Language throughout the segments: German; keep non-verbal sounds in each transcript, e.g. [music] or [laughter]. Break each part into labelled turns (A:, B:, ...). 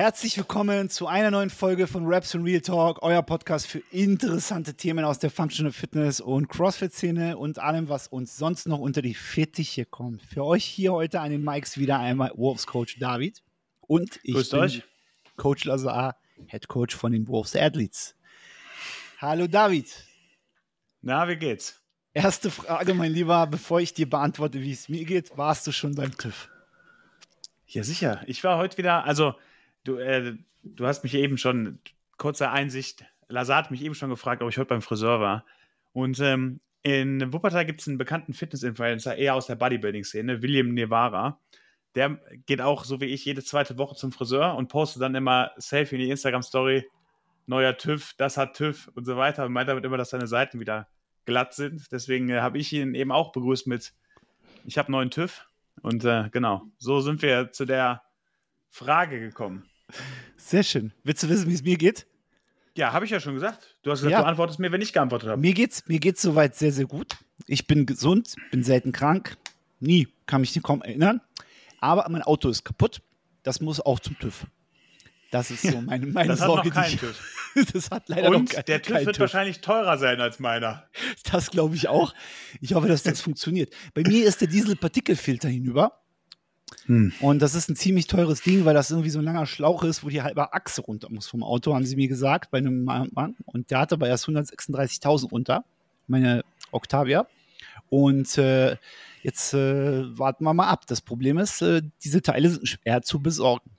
A: Herzlich willkommen zu einer neuen Folge von Raps and Real Talk, euer Podcast für interessante Themen aus der Functional Fitness und CrossFit-Szene und allem, was uns sonst noch unter die Fittiche kommt. Für euch hier heute an den Mikes wieder einmal Wolves Coach David und ich
B: Grüßt
A: bin
B: euch.
A: Coach Lazar, Head Coach von den Wolves Athletes. Hallo David.
B: Na, wie geht's?
A: Erste Frage, mein Lieber, bevor ich dir beantworte, wie es mir geht, warst du schon beim TÜV?
B: Ja, sicher. Ich war heute wieder, also du, äh, du hast mich eben schon, kurze Einsicht, Lazar hat mich eben schon gefragt, ob ich heute beim Friseur war. Und ähm, in Wuppertal gibt es einen bekannten Fitness-Influencer, eher aus der Bodybuilding-Szene, William Nevara. Der geht auch, so wie ich, jede zweite Woche zum Friseur und postet dann immer Selfie in die Instagram-Story, neuer TÜV, das hat TÜV und so weiter. Und meint damit immer, dass seine Seiten wieder glatt sind. Deswegen äh, habe ich ihn eben auch begrüßt mit, ich habe neuen TÜV. Und äh, genau, so sind wir zu der Frage gekommen.
A: Sehr schön. Willst du wissen, wie es mir geht?
B: Ja, habe ich ja schon gesagt. Du hast gesagt,
A: Ja.
B: du antwortest mir, wenn ich geantwortet habe.
A: Mir geht's, mir geht's soweit sehr, sehr gut. Ich bin gesund, bin selten krank. Nie, kann mich kaum erinnern. Aber mein Auto ist kaputt. Das muss auch zum TÜV. Das ist so [laughs] meine, meine
B: Das hat
A: Sorge.
B: noch keinen
A: die ich,
B: TÜV. [laughs]
A: das hat leider noch
B: Und
A: kein,
B: der TÜV
A: kein
B: wird wahrscheinlich teurer sein als meiner.
A: Das glaube ich auch. Ich hoffe, dass das [laughs] funktioniert. Bei mir ist der Dieselpartikelfilter hinüber.
B: Hm.
A: Und das ist ein ziemlich teures Ding, weil das irgendwie so ein langer Schlauch ist, wo die halbe Achse runter muss vom Auto, haben sie mir gesagt, bei einem Mann. Und der hatte aber erst 136.000 runter, meine Octavia. Und äh, jetzt äh, warten wir mal ab. Das Problem ist, äh, diese Teile sind schwer zu besorgen.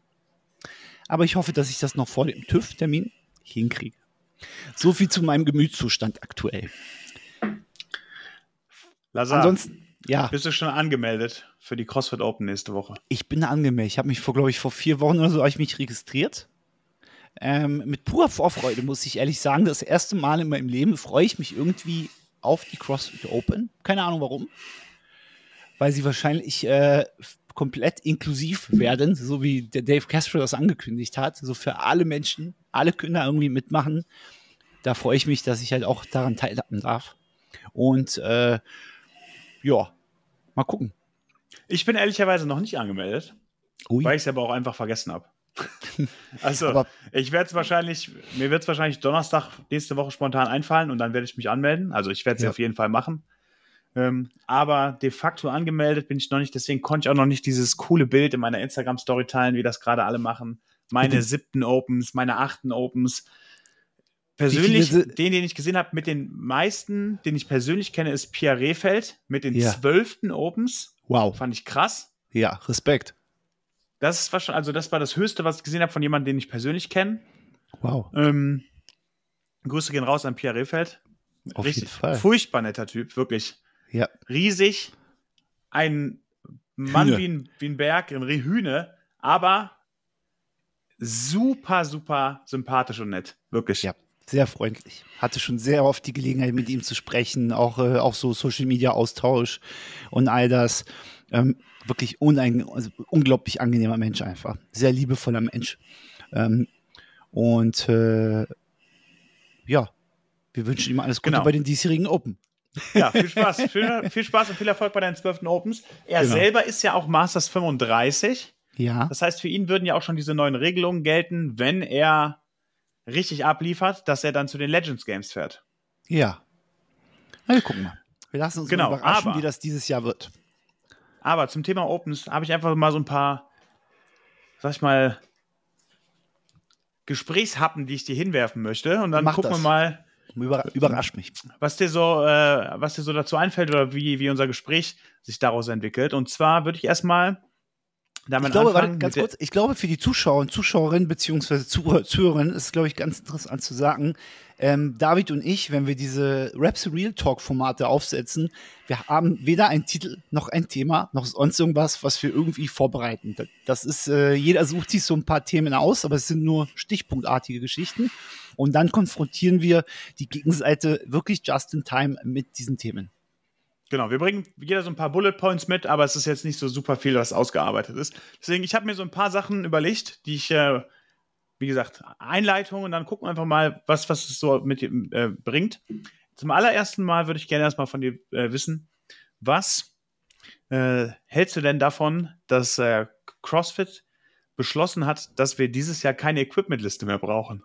A: Aber ich hoffe, dass ich das noch vor dem TÜV-Termin hinkriege. So viel zu meinem Gemütszustand aktuell.
B: Lazar,
A: Ansonsten, ja,
B: bist du schon angemeldet für die CrossFit Open nächste Woche?
A: ich bin angemeldet. Ich habe mich vor, glaube ich, vor vier Wochen oder so habe ich mich registriert. Ähm, mit purer Vorfreude muss ich ehrlich sagen, das erste Mal in meinem Leben freue ich mich irgendwie auf die CrossFit Open. Keine Ahnung warum. Weil sie wahrscheinlich äh, komplett inklusiv werden, so wie der Dave Castro das angekündigt hat. So für alle Menschen, alle können da irgendwie mitmachen. Da freue ich mich, dass ich halt auch daran teilhaben darf. Und äh, ja, mal gucken.
B: Ich bin ehrlicherweise noch nicht angemeldet,
A: Ui.
B: weil ich es aber auch einfach vergessen habe. [laughs] also,
A: Aber-
B: ich werde es wahrscheinlich, mir wird es wahrscheinlich Donnerstag nächste Woche spontan einfallen und dann werde ich mich anmelden. Also, ich werde es
A: Ja.
B: auf jeden Fall machen. Ähm, aber de facto angemeldet bin ich noch nicht, deswegen konnte ich auch noch nicht dieses coole Bild in meiner Instagram-Story teilen, wie das gerade alle machen. Meine siebten Opens, meine achten Opens. Persönlich, den, den ich gesehen habe, mit den meisten, den ich persönlich kenne, ist Pia Rehfeld mit den
A: Ja.
B: zwölften Opens.
A: Wow.
B: Fand ich krass.
A: Ja, Respekt.
B: Das war schon, also das war das Höchste, was ich gesehen habe von jemandem, den ich persönlich kenne.
A: Wow.
B: Ähm, Grüße gehen raus an Pia Rehfeld.
A: Auf
B: Richtig
A: jeden Fall.
B: furchtbar netter Typ, wirklich.
A: Ja.
B: Riesig. Ein Mann
A: Hühne.
B: wie ein, wie ein Berg, ein Hühne, aber super, super sympathisch und nett. Wirklich.
A: Ja. Sehr freundlich. Hatte schon sehr oft die Gelegenheit, mit ihm zu sprechen, auch, äh, auch so Social Media Austausch und all das. Ähm, wirklich unein, also unglaublich angenehmer Mensch einfach. Sehr liebevoller Mensch. Ähm, und äh, ja, wir wünschen ihm alles Gute
B: Genau.
A: bei den diesjährigen Open.
B: Ja, viel Spaß. viel, viel Spaß und viel Erfolg bei deinen 12. Opens. Er
A: Genau.
B: selber ist ja auch Masters 35.
A: Ja,
B: Das heißt, für ihn würden ja auch schon diese neuen Regelungen gelten, wenn er richtig abliefert, dass er dann zu den Legends Games fährt.
A: ja. Na, wir gucken mal. Wir lassen uns
B: Genau,
A: mal überraschen,
B: aber-
A: wie das dieses Jahr wird.
B: Aber zum Thema Opens habe ich einfach mal so ein paar, sag ich mal, Gesprächshappen, die ich dir hinwerfen möchte. Und dann
A: Mach
B: gucken
A: das.
B: wir mal,
A: Über, überrascht mich.
B: was dir so, äh, was dir so dazu einfällt oder wie, wie unser Gespräch sich daraus entwickelt. Und zwar würde ich erstmal damit
A: Ich glaube, warte, ganz kurz, ich glaube, für die Zuschauer und Zuschauerinnen beziehungsweise Zuhörer, Zuhörerinnen ist, glaube ich, ganz interessant zu sagen, ähm, David und ich, wenn wir diese Raps Real Talk Formate aufsetzen, wir haben weder einen Titel noch ein Thema noch sonst irgendwas, was wir irgendwie vorbereiten. Das- Das ist, äh, jeder sucht sich so ein paar Themen aus, aber es sind nur stichpunktartige Geschichten. Und dann konfrontieren wir die Gegenseite wirklich just in time mit diesen Themen.
B: Genau, wir bringen jeder so ein paar Bullet Points mit, aber es ist jetzt nicht so super viel, was ausgearbeitet ist. Deswegen, ich habe mir so ein paar Sachen überlegt, die ich, äh, wie gesagt, Einleitung und dann gucken wir einfach mal, was, was es so mit äh, bringt. Zum allerersten Mal würde ich gerne erstmal von dir äh, wissen, was äh, hältst du denn davon, dass äh, CrossFit beschlossen hat, dass wir dieses Jahr keine Equipmentliste mehr brauchen.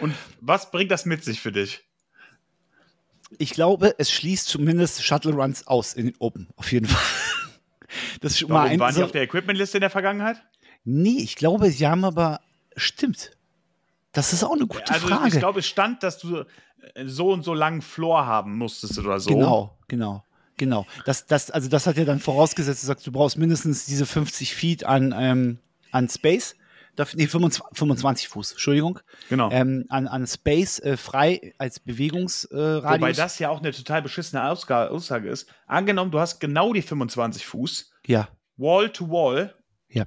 B: Und was bringt das mit sich für dich?
A: Ich glaube, es schließt zumindest Shuttle Runs aus in den Open, auf jeden Fall. [laughs]
B: Das ist schon Warum mal ein, waren so, die auf der Equipmentliste in der Vergangenheit?
A: Nee, ich glaube, sie haben aber, stimmt. Das ist auch eine gute also, Frage.
B: Ich glaube, es stand, dass du äh, so und so langen Floor haben musstest oder so.
A: Genau, genau. Genau. Das, das, also das hat ja dann vorausgesetzt, du sagst, du brauchst mindestens diese 50 Feet an, ähm, an Space. Nee, 25, 25 Fuß, Entschuldigung.
B: Genau.
A: Ähm, an, an Space äh, frei als Bewegungsradius. Äh,
B: Wobei das ja auch eine total beschissene Aussage ist. Angenommen, du hast genau die 25 Fuß.
A: Ja.
B: Wall to Wall.
A: Ja.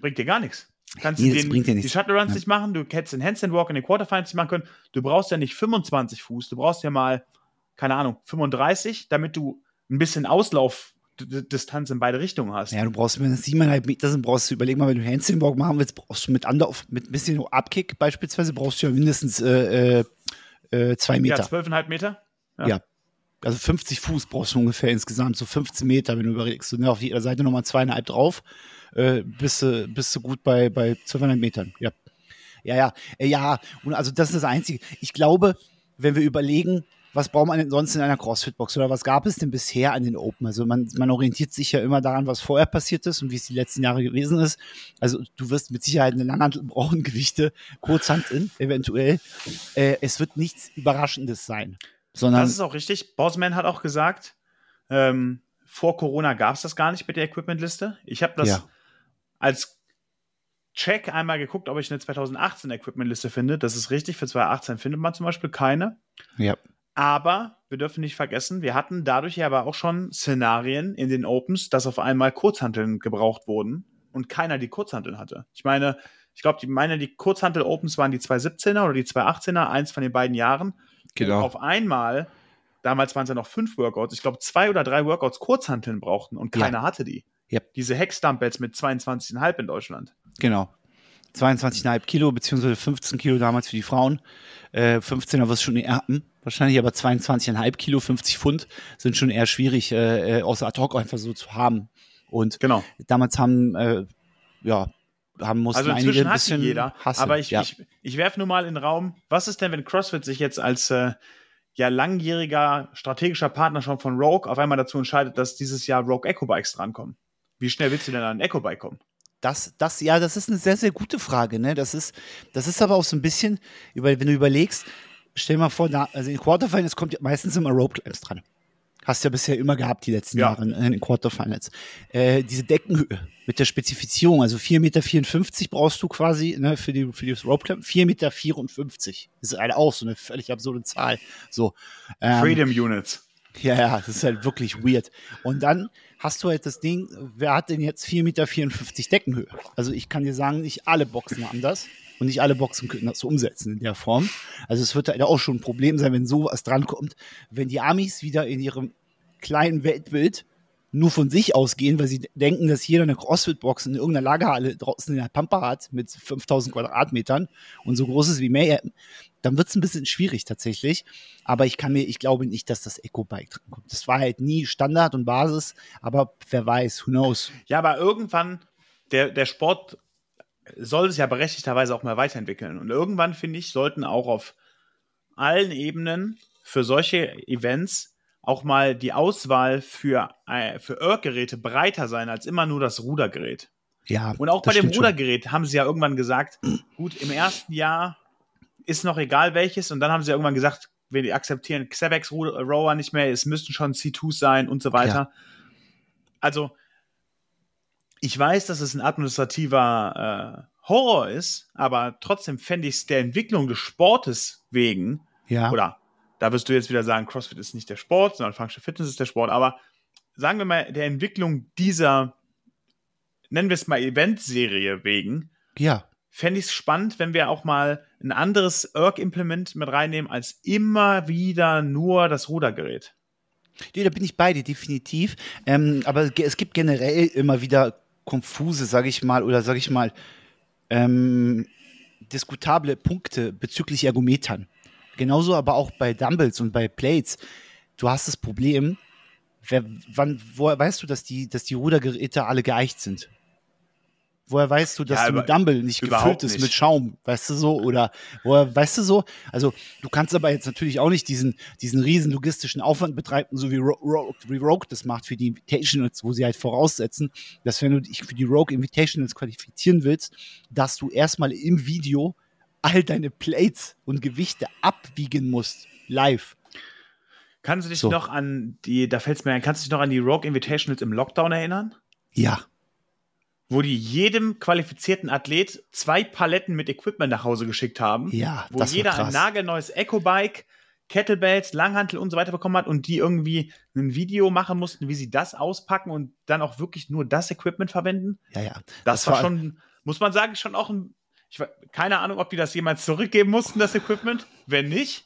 B: Bringt dir gar nichts.
A: Kannst nee,
B: du den, die Shuttle Runs ja. nicht machen, du hättest den Handstand Walk in den Quarterfinals nicht machen können. Du brauchst ja nicht 25 Fuß, du brauchst ja mal, keine Ahnung, 35, damit du ein bisschen Auslaufdistanz in beide Richtungen hast.
A: Ja, du brauchst mindestens siebeneinhalb Meter sind, brauchst du, überleg mal, wenn du Handstand Walk machen willst, brauchst du mit Anlauf, mit ein bisschen Abkick beispielsweise, brauchst du ja mindestens äh, äh, äh zwei Meter. Ja,
B: zwölfeinhalb Meter?
A: Ja. ja. Also 50 Fuß brauchst du ungefähr insgesamt, so 15 Meter, wenn du überlegst. Ne, auf jeder Seite nochmal zweieinhalb drauf äh, bist, du, bist du gut bei, bei 1200 Metern. Ja. Ja, ja, äh, ja. Und also das ist das Einzige. Ich glaube, wenn wir überlegen, was braucht man denn sonst in einer CrossFit-Box oder was gab es denn bisher an den Open? Also man, man orientiert sich ja immer daran, was vorher passiert ist und wie es die letzten Jahre gewesen ist. Also du wirst mit Sicherheit eine Langhantel brauchen, Gewichte, Kurzhand in, eventuell. Äh, es wird nichts Überraschendes sein. Sondern
B: das ist auch richtig. Bossman hat auch gesagt, ähm, vor Corona gab es das gar nicht mit der Equipmentliste. Ich habe das ja als Check einmal geguckt, ob ich eine 2018 Equipment-Liste finde. Das ist richtig, für 2018 findet man zum Beispiel keine.
A: Ja.
B: Aber wir dürfen nicht vergessen, wir hatten dadurch ja aber auch schon Szenarien in den Opens, dass auf einmal Kurzhanteln gebraucht wurden und keiner die Kurzhanteln hatte. Ich meine, ich glaube, die meine, die Kurzhantel-Opens waren die 217er oder die 218er, eins von den beiden Jahren.
A: Genau.
B: Und auf einmal, damals waren es ja noch fünf Workouts, ich glaube, zwei oder drei Workouts Kurzhanteln brauchten und keiner ja. hatte die.
A: Yep.
B: Diese Hex-Dumbbells mit 22,5 in Deutschland.
A: Genau. 22,5 Kilo, beziehungsweise 15 Kilo damals für die Frauen. Äh, 15er wirst schon eher haben, wahrscheinlich, aber 22,5 Kilo, 50 Pfund sind schon eher schwierig, äh, äh außer ad hoc einfach so zu haben. Und
B: genau.
A: damals haben, äh, ja, haben mussten
B: also
A: einige
B: ein bisschen jeder, hassen. Aber ich, ja. ich, ich werfe nur mal in den Raum, was ist denn, wenn CrossFit sich jetzt als äh, ja langjähriger strategischer Partner schon von Rogue auf einmal dazu entscheidet, dass dieses Jahr Rogue Echo Bikes drankommen? Wie schnell willst du denn an ein Echo-Bike kommen?
A: Das, das, ja, das ist eine sehr, sehr gute Frage. Ne? Das, ist, das ist aber auch so ein bisschen, wenn du überlegst, stell dir mal vor, also in Quarterfinals kommt ja meistens immer Rope Climbs dran. Hast du ja bisher immer gehabt, die letzten ja. Jahre in den Quarterfinals. Äh, diese Deckenhöhe mit der Spezifizierung, also 4,54 Meter brauchst du quasi ne, für, die, für das Rope Climb. 4,54 Meter. Das ist halt auch so eine völlig absurde Zahl. So,
B: ähm, Freedom Units.
A: Ja, ja, das ist halt wirklich weird. Und dann hast du halt das Ding, wer hat denn jetzt 4,54 Meter Deckenhöhe? Also ich kann dir sagen, nicht alle Boxen haben das und nicht alle Boxen können das so umsetzen in der Form. Also es wird halt auch schon ein Problem sein, wenn sowas drankommt. Wenn die Amis wieder in ihrem kleinen Weltbild nur von sich ausgehen, weil sie denken, dass jeder eine Crossfit-Box in irgendeiner Lagerhalle draußen in der Pampa hat mit 5000 Quadratmetern und so groß ist wie Mayhem, dann wird es ein bisschen schwierig tatsächlich. Aber ich kann mir, ich glaube nicht, dass das Eco-Bike drankommt. Das war halt nie Standard und Basis, aber wer weiß, who knows.
B: Ja, aber irgendwann, der, der Sport soll sich ja berechtigterweise auch mal weiterentwickeln. Und irgendwann, finde ich, sollten auch auf allen Ebenen für solche Events auch mal die Auswahl für, äh, für Irk-Geräte breiter sein als immer nur das Rudergerät.
A: Ja.
B: Und auch bei dem Rudergerät schon. haben sie ja irgendwann gesagt, gut, im ersten Jahr ist noch egal welches und dann haben sie ja irgendwann gesagt, wir akzeptieren Xebex Rower nicht mehr, es müssten schon C2s sein und so weiter. Ja. Also, ich weiß, dass es ein administrativer äh, Horror ist, aber trotzdem fände ich es der Entwicklung des Sportes wegen,
A: ja.
B: oder da wirst du jetzt wieder sagen, CrossFit ist nicht der Sport, sondern Functional Fitness ist der Sport. Aber sagen wir mal, der Entwicklung dieser, nennen wir es mal Eventserie wegen,
A: ja.
B: fände ich es spannend, wenn wir auch mal ein anderes ERG-Implement mit reinnehmen, als immer wieder nur das Rudergerät.
A: Nee, da bin ich bei dir, definitiv. Ähm, aber es gibt generell immer wieder konfuse, sage ich mal, oder sage ich mal, ähm, diskutable Punkte bezüglich Ergometern. Genauso aber auch bei Dumbles und bei Plates. Du hast das Problem, wer, wann, woher weißt du, dass die, dass die Rudergeräte alle geeicht sind? Woher weißt du, dass
B: Ja, über-
A: ein Dumble nicht gefüllt ist
B: nicht.
A: mit Schaum? Weißt du so? Oder woher, weißt du so? Also, du kannst aber jetzt natürlich auch nicht diesen, diesen riesen logistischen Aufwand betreiben, so wie Ro Ro wie Rogue das macht für die Invitationals, wo sie halt voraussetzen, dass wenn du dich für die Rogue Invitationals qualifizieren willst, dass du erstmal im Video all deine Plates und Gewichte abwiegen musst. Live.
B: Kannst du dich
A: So.
B: noch an die, da fällt es mir ein, kannst du dich noch an die Rogue Invitationals im Lockdown erinnern?
A: Ja.
B: Wo die jedem qualifizierten Athlet zwei Paletten mit Equipment nach Hause geschickt haben.
A: Ja,
B: wo
A: das war
B: jeder ein nagelneues Eco-Bike, Kettlebells, Langhantel und so weiter bekommen hat und die irgendwie ein Video machen mussten, wie sie das auspacken und dann auch wirklich nur das Equipment verwenden.
A: Ja, ja.
B: Das,
A: Das
B: war
A: war-
B: schon, muss man sagen, schon auch ein. Ich, keine Ahnung, ob die das jemals zurückgeben mussten, das Equipment. Wenn nicht,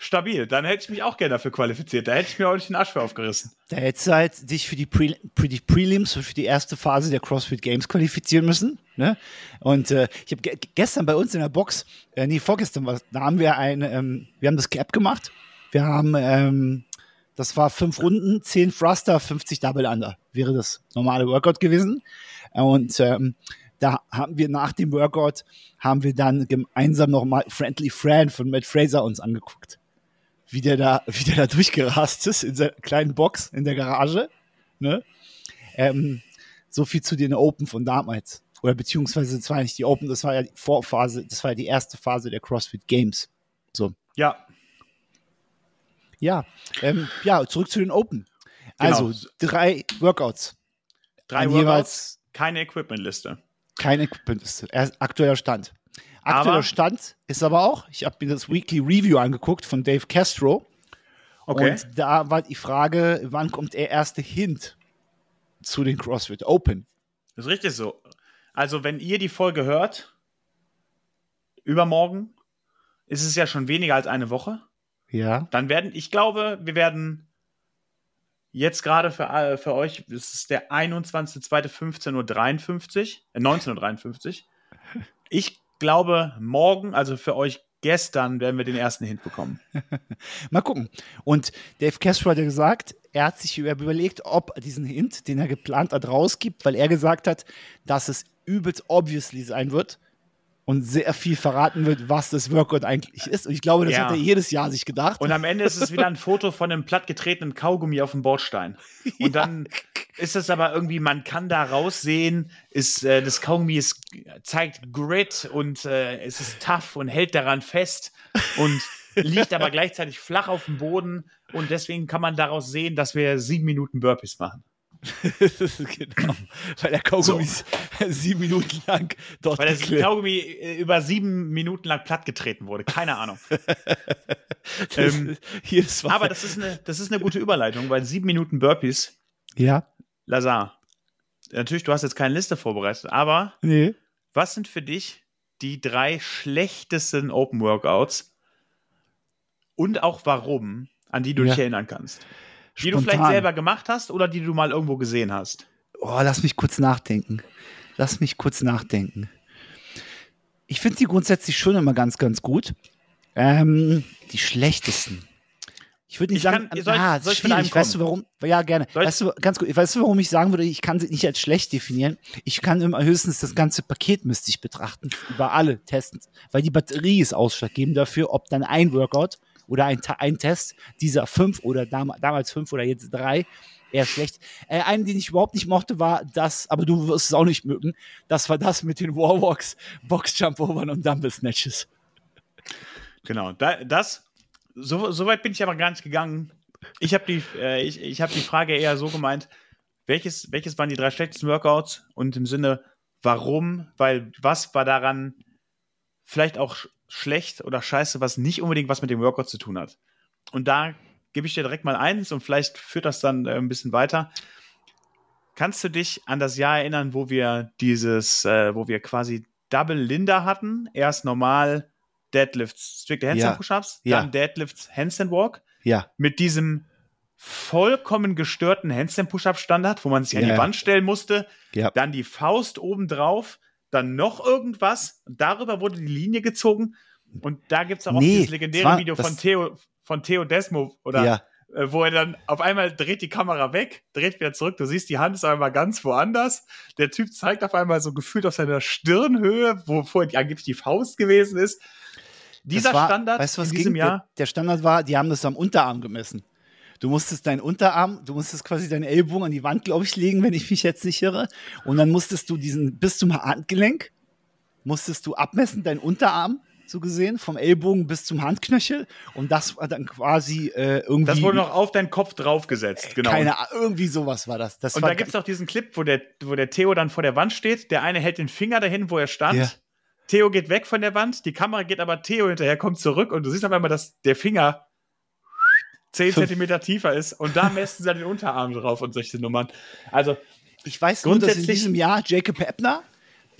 B: stabil. Dann hätte ich mich auch gerne dafür qualifiziert. Da hätte ich mir auch nicht den Arsch für aufgerissen.
A: Da hättest du halt dich für die, Pre für die Prelims für die erste Phase der CrossFit Games qualifizieren müssen. Ne? Und äh, ich habe ge gestern bei uns in der Box, äh, nee, vorgestern war da haben wir ein, ähm, wir haben das Cap gemacht. Wir haben, ähm, das war fünf Runden, zehn Thruster, 50 Double Under. Wäre das normale Workout gewesen. Und ähm, da haben wir nach dem Workout, haben wir dann gemeinsam nochmal Friendly Friend von Matt Fraser uns angeguckt wie der da, wie der da durchgerast ist in seiner kleinen Box in der Garage. Ne? Ähm, so viel zu den Open von damals. Oder beziehungsweise, das war nicht die Open, das war ja die Vorphase, das war ja die erste Phase der CrossFit Games. So.
B: Ja,
A: Ja, ähm, ja, zurück zu den Open.
B: Genau.
A: Also drei Workouts.
B: drei Workouts,
A: jeweils
B: keine Equipment-Liste.
A: Kein Equipment ist aktueller Stand. Aktueller
B: Aber-
A: Stand ist aber auch, ich habe mir das Weekly Review angeguckt von Dave Castro.
B: Okay.
A: Und da war die Frage, wann kommt der erste Hint zu den CrossFit Open?
B: Das ist richtig so. Also, wenn ihr die Folge hört, übermorgen, ist es ja schon weniger als eine Woche.
A: Ja.
B: Dann werden, ich glaube, wir werden jetzt gerade für, für euch, das ist der 21.02.15.53 Uhr, äh, 19.53 Uhr. Ich glaube, morgen, also für euch gestern, werden wir den ersten Hint bekommen. [laughs]
A: Mal gucken. Und Dave Castro hat ja gesagt, er hat sich über- überlegt, ob diesen Hint, den er geplant hat, rausgibt, weil er gesagt hat, dass es übelst obviously sein wird und sehr viel verraten wird, was das Workout eigentlich ist. Und ich glaube, das
B: Ja.
A: hat er jedes Jahr sich gedacht.
B: Und am Ende ist es wieder ein Foto von einem plattgetretenen Kaugummi auf dem Bordstein. Und dann [laughs] ist es aber irgendwie, man kann da raussehen, ist, äh, das Kaugummi ist, zeigt Grit und äh, es ist tough und hält daran fest und liegt aber [laughs] gleichzeitig flach auf dem Boden. Und deswegen kann man daraus sehen, dass wir sieben Minuten Burpees machen. [laughs]
A: genau. Weil der Kaugummi [laughs] sieben Minuten lang dort
B: Weil das
A: geklebt-
B: Kaugummi äh, über sieben Minuten lang plattgetreten wurde. Keine Ahnung.
A: das [laughs]
B: ähm,
A: ist jedes Mal.
B: Aber das ist eine, das ist eine gute Überleitung, weil sieben Minuten Burpees
A: ja.
B: Lazar, natürlich, du hast jetzt keine Liste vorbereitet, aber
A: Nee.
B: was sind für dich die drei schlechtesten Open Workouts und auch warum, an die du
A: Ja.
B: dich erinnern kannst? Die du vielleicht selber gemacht hast oder die du mal irgendwo gesehen hast?
A: Oh, lass mich kurz nachdenken. Lass mich kurz nachdenken. Ich finde die grundsätzlich schon immer ganz, ganz gut. Ähm, die schlechtesten. Ich würde nicht
B: Ich
A: sagen,
B: kann- soll ich-
A: ah,
B: soll ich
A: schwierig. Weißt du warum? Ja, gerne.
B: Soll
A: Weißt du, ganz gut. Weißt du, warum ich sagen würde, ich kann sie nicht als schlecht definieren? Ich kann immer höchstens das ganze Paket müsste ich betrachten, über alle testen, weil die Batterie ist ausschlaggebend dafür, ob dann ein Workout oder ein, ein Test dieser fünf oder dam damals fünf oder jetzt drei eher schlecht. Äh, einen, den ich überhaupt nicht mochte, war das, aber du wirst es auch nicht mögen, das war das mit den Warwalks, Box Jump Overn und Dumble Snatches.
B: Genau, da, das, so, so weit bin ich aber gar nicht gegangen. Ich habe die, äh, ich, ich hab die Frage eher so gemeint, welches, welches waren die drei schlechtesten Workouts und im Sinne, warum, weil was war daran vielleicht auch schlecht oder scheiße, was nicht unbedingt was mit dem Workout zu tun hat. Und da gebe ich dir direkt mal eins und vielleicht führt das dann äh, ein bisschen weiter. Kannst du dich an das Jahr erinnern, wo wir dieses, äh, wo wir quasi Double Linda hatten? Erst normal Deadlifts, strikte Handstand
A: Ja.
B: Push-Ups,
A: Ja.
B: dann Deadlifts Handstand Walk
A: Ja,
B: mit diesem vollkommen gestörten Handstand Push-Up Standard, wo man sich an
A: Ja,
B: die
A: ja.
B: Wand stellen musste,
A: ja.
B: dann die Faust oben drauf, dann noch irgendwas, darüber wurde die Linie gezogen und da gibt es auch
A: Nee,
B: dieses legendäre
A: war-
B: Video von Theo, von Theo Desmo oder
A: ja.
B: äh, wo er dann auf einmal dreht die Kamera weg, dreht wieder zurück, du siehst, die Hand ist einmal ganz woanders. Der Typ zeigt auf einmal so gefühlt auf seiner Stirnhöhe, wo vorher angeblich die Faust gewesen ist. Dieser
A: war,
B: Standard
A: weißt du, was
B: in diesem
A: ging?
B: Jahr.
A: Der, der Standard war, die haben das am Unterarm gemessen. Du musstest deinen Unterarm, du musstest quasi deinen Ellbogen an die Wand, glaube ich, legen, wenn ich mich jetzt nicht irre. Und dann musstest du diesen bis zum Handgelenk, musstest du abmessen, deinen Unterarm, so gesehen, vom Ellbogen bis zum Handknöchel. Und das war dann quasi äh, irgendwie.
B: Das wurde noch auf deinen Kopf draufgesetzt, genau.
A: Keine Ahnung, irgendwie sowas war das. das
B: Und da gibt es auch diesen Clip, wo der, wo der Theo dann vor der Wand steht. Der eine hält den Finger dahin, wo er stand.
A: Ja.
B: Theo geht weg von der Wand, die Kamera geht aber Theo hinterher, kommt zurück und du siehst auf einmal, dass der Finger 10
A: Fünf-
B: Zentimeter tiefer ist und da messen sie den Unterarm drauf und solche Nummern. Also,
A: Ich weiß nur, dass in
B: Grundsätzlich-
A: diesem Jahr Jacob Ebner,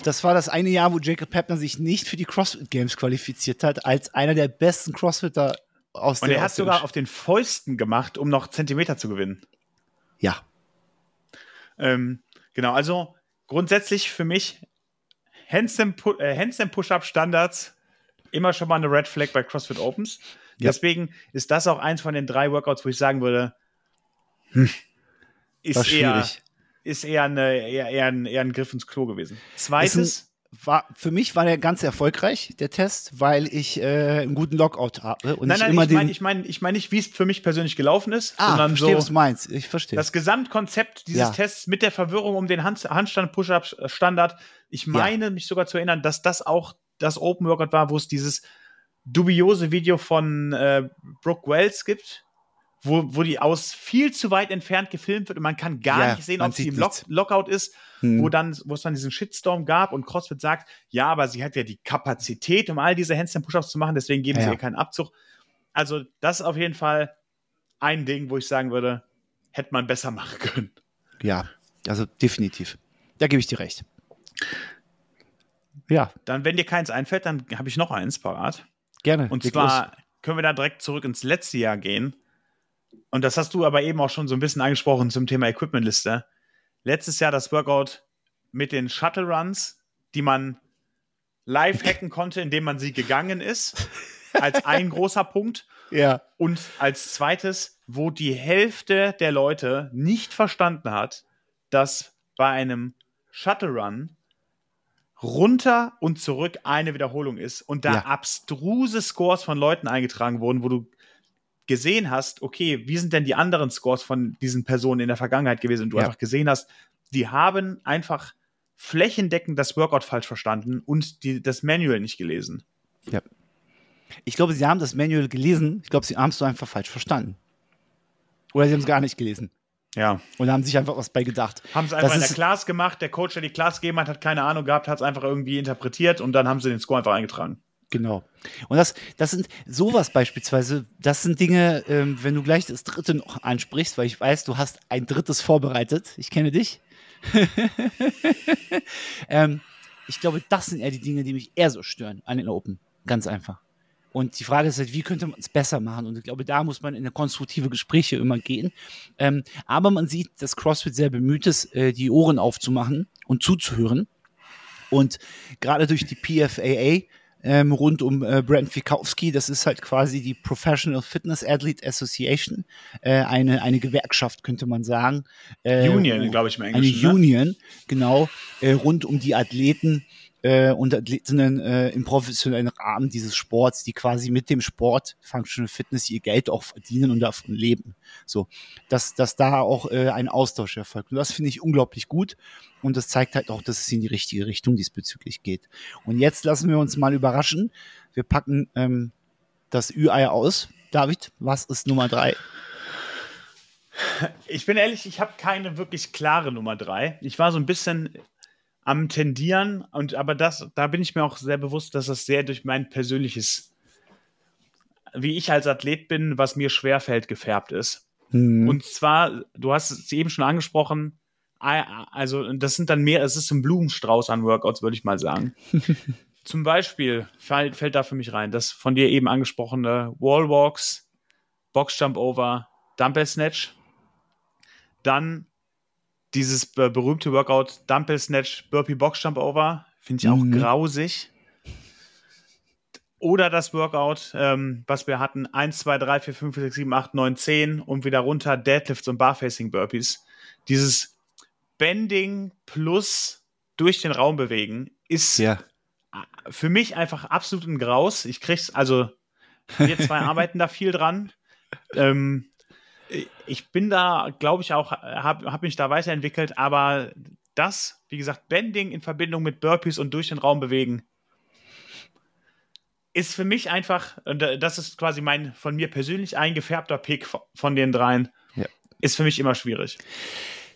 A: das war das eine Jahr, wo Jacob Ebner sich nicht für die CrossFit Games qualifiziert hat, als einer der besten Crossfitter aus
B: und
A: der
B: er hat sogar auf den Fäusten gemacht, um noch Zentimeter zu gewinnen.
A: Ja,
B: Ähm, genau, also grundsätzlich für mich Handstand, Pu äh, Handstand Push-Up Standards immer schon mal eine Red Flag bei CrossFit Opens.
A: Ja.
B: Deswegen ist das auch eins von den drei Workouts, wo ich sagen würde, hm, ist eher, ist eher, eine, eher, eher, ein, eher ein Griff ins Klo gewesen.
A: Ist
B: Zweites,
A: war, für mich war der ganz erfolgreich, der Test, weil ich äh, einen guten Lockout habe und
B: nein,
A: ich
B: nein,
A: immer
B: ich meine
A: den.
B: ich mein, ich mein nicht, wie es für mich persönlich gelaufen ist,
A: ah,
B: sondern
A: verstehe,
B: so
A: was meinst. Ich verstehe.
B: das Gesamtkonzept dieses
A: Ja.
B: Tests mit der Verwirrung um den Hand Handstand-Push-Up-Standard. Ich meine, mich sogar zu erinnern, dass das auch das Open Workout war, wo es dieses dubiose Video von äh, Brooke Wells gibt, wo, wo die aus viel zu weit entfernt gefilmt wird und man kann gar
A: Ja,
B: nicht sehen, ob sie im Lock. Lockout ist,
A: Hm.
B: wo dann, wo es dann diesen Shitstorm gab und CrossFit sagt, ja, aber sie hat ja die Kapazität, um all diese Handstand-Push-Ups zu machen, deswegen geben
A: Ja,
B: sie ihr keinen Abzug. Also, das ist auf jeden Fall ein Ding, wo ich sagen würde, hätte man besser machen können.
A: ja, also definitiv. Da gebe ich dir recht. Ja,
B: Dann, wenn dir keins einfällt, dann habe ich noch eins parat.
A: Gerne.
B: Und
A: Leg
B: zwar
A: los.
B: können wir da direkt zurück ins letzte Jahr gehen. Und das hast du aber eben auch schon so ein bisschen angesprochen zum Thema Equipmentliste. Letztes Jahr das Workout mit den Shuttle Runs, die man live hacken konnte, indem man sie gegangen ist, als ein [laughs] großer Punkt.
A: Ja,
B: Und als zweites, wo die Hälfte der Leute nicht verstanden hat, dass bei einem Shuttle Run runter und zurück eine Wiederholung ist und da
A: Ja.
B: abstruse Scores von Leuten eingetragen wurden, wo du gesehen hast, okay, wie sind denn die anderen Scores von diesen Personen in der Vergangenheit gewesen und du
A: Ja.
B: einfach gesehen hast, die haben einfach flächendeckend das Workout falsch verstanden und die, das Manual nicht gelesen.
A: ich glaube, sie haben das Manual gelesen. Ich glaube, sie haben es so einfach falsch verstanden. Oder sie haben es gar nicht gelesen.
B: Ja.
A: Und haben sich einfach was bei gedacht.
B: Haben es einfach
A: Das
B: in der Class gemacht, der Coach, der die Class gegeben hat, hat keine Ahnung gehabt, hat es einfach irgendwie interpretiert und dann haben sie den Score einfach eingetragen.
A: Genau. Und das, das sind sowas beispielsweise, das sind Dinge, ähm, wenn du gleich das dritte noch ansprichst, weil ich weiß, du hast ein drittes vorbereitet. Ich kenne dich. [laughs] ähm, ich glaube, das sind eher die Dinge, die mich eher so stören an den Open. Ganz einfach. Und die Frage ist halt, wie könnte man es besser machen? Und ich glaube, da muss man in eine konstruktive Gespräche immer gehen. Ähm, aber man sieht, dass CrossFit sehr bemüht ist, äh, die Ohren aufzumachen und zuzuhören. Und gerade durch die PFAA ähm, rund um äh, Brent Fikowski, das ist halt quasi die Professional Fitness Athlete Association, äh, eine, eine Gewerkschaft, könnte man sagen. Äh,
B: Union, glaube ich, im
A: eine
B: Englischen. ne?
A: Union, genau, äh, rund um die Athleten äh, und Athletinnen äh, im professionellen Rahmen dieses Sports, die quasi mit dem Sport Functional Fitness ihr Geld auch verdienen und davon leben. So, dass, dass da auch äh, ein Austausch erfolgt. Und das finde ich unglaublich gut. Und das zeigt halt auch, dass es in die richtige Richtung diesbezüglich geht. Und jetzt lassen wir uns mal überraschen. Wir packen ähm, das Ü-Ei aus. David, was ist Nummer drei?
B: Ich bin ehrlich, ich habe keine wirklich klare Nummer drei. Ich war so ein bisschen am tendieren und aber das, da bin ich mir auch sehr bewusst, dass das sehr durch mein persönliches, wie ich als Athlet bin, was mir schwerfällt, gefärbt ist.
A: Hm.
B: Und zwar, du hast es eben schon angesprochen, also das sind dann mehr, es ist ein Blumenstrauß an Workouts, würde ich mal sagen. [laughs] Zum Beispiel fällt, fällt da für mich rein, das von dir eben angesprochene Wallwalks, Box Jump Over, Dumbbell Snatch. Dann dieses be- berühmte Workout Dumbbell Snatch, Burpee Box Jump Over, finde ich auch
A: Mhm.
B: grausig. Oder das Workout, ähm, was wir hatten, 1, 2, 3, 4, 5, 6, 7, 8, 9, 10 und wieder runter Deadlifts und Barfacing Burpees. Dieses Bending plus durch den Raum bewegen ist
A: Ja.
B: für mich einfach absolut ein Graus. Ich krieg's, also wir zwei [laughs] arbeiten da viel dran. Ähm, ich bin da, glaube ich, auch, habe hab mich da weiterentwickelt, aber das, wie gesagt, Bending in Verbindung mit Burpees und durch den Raum bewegen, ist für mich einfach, und das ist quasi mein von mir persönlich eingefärbter Pick von den dreien,
A: Ja.
B: ist für mich immer schwierig.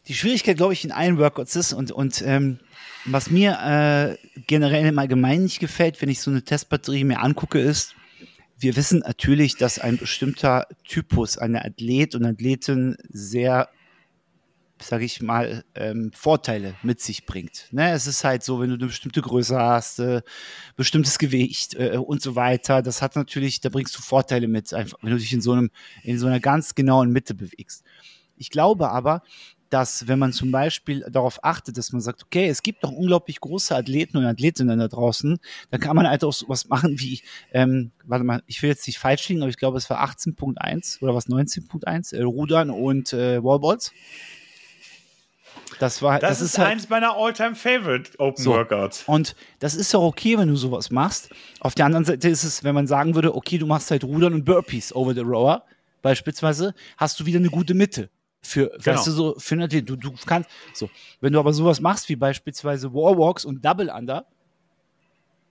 A: Die Schwierigkeit, glaube ich, in allen Workouts ist und, und ähm, was mir äh, generell im Allgemeinen nicht gefällt, wenn ich so eine Testbatterie mir angucke, ist, wir wissen natürlich, dass ein bestimmter Typus, eine Athlet und Athletin sehr, sage ich mal, ähm, Vorteile mit sich bringt. Ne? Es ist halt so, wenn du eine bestimmte Größe hast, äh, bestimmtes Gewicht äh, und so weiter, das hat natürlich, da bringst du Vorteile mit, einfach, wenn du dich in so einem, in so einer ganz genauen Mitte bewegst. Ich glaube aber, dass wenn man zum Beispiel darauf achtet, dass man sagt, okay, es gibt doch unglaublich große Athleten und Athletinnen da draußen, dann kann man halt auch sowas machen wie, ähm, warte mal, ich will jetzt nicht falsch liegen, aber ich glaube, es war 18.1 oder was 19.1, äh, Rudern und äh, Wallballs. Das war,
B: Das, ist,
A: halt,
B: eins meiner all-time favorite Open
A: So.
B: Workouts.
A: und das ist ja okay, wenn du sowas machst. Auf der anderen Seite ist es, wenn man sagen würde, okay, du machst halt Rudern und Burpees over the rower, beispielsweise, hast du wieder eine gute Mitte. Für,
B: Genau.
A: weißt du, so, für Athlet. du, du kannst, so, wenn du aber sowas machst, wie beispielsweise Warwalks und Double Under,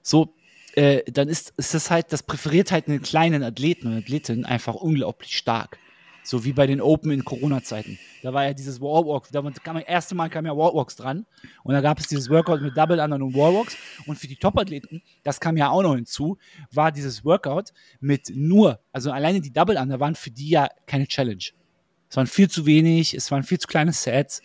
A: so, äh, dann ist, ist das halt, das präferiert halt einen kleinen Athleten und Athletinnen einfach unglaublich stark. So wie bei den Open in Corona-Zeiten. Da war ja dieses Wallwalk, da kam das erste Mal kam ja Wallwalks dran und da gab es dieses Workout mit Double Under und Wallwalks und für die Top-Athleten, das kam ja auch noch hinzu, war dieses Workout mit nur, also alleine die Double Under waren für die ja keine Challenge. Es waren viel zu wenig, es waren viel zu kleine Sets.